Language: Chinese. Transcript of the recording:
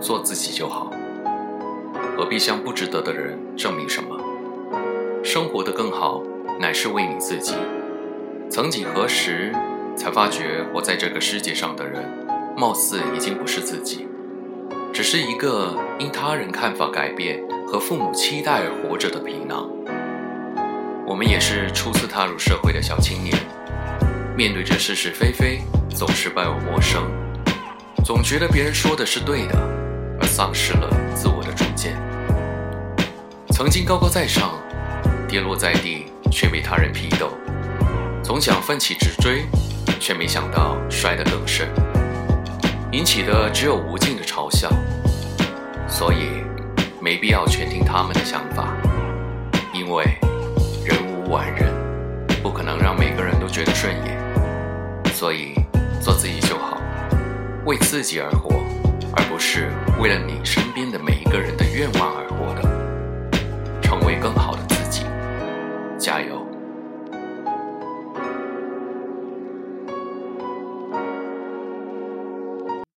做自己就好，何必向不值得的人证明什么？生活的更好，乃是为你自己。曾几何时，才发觉活在这个世界上的人，貌似已经不是自己，只是一个因他人看法改变和父母期待而活着的皮囊。我们也是初次踏入社会的小青年，面对着是是非非，总是伴我陌生，总觉得别人说的是对的，丧失了自我的主见。曾经高高在上。跌落在地，却被他人批斗；总想奋起直追，却没想到摔得更深，引起的只有无尽的嘲笑。所以，没必要全听他们的想法，因为人无完人，不可能让每个人都觉得顺眼。所以，做自己就好，为自己而活，而不是为了你身边的每一个人的愿望而活的，成为更好的自己。加油！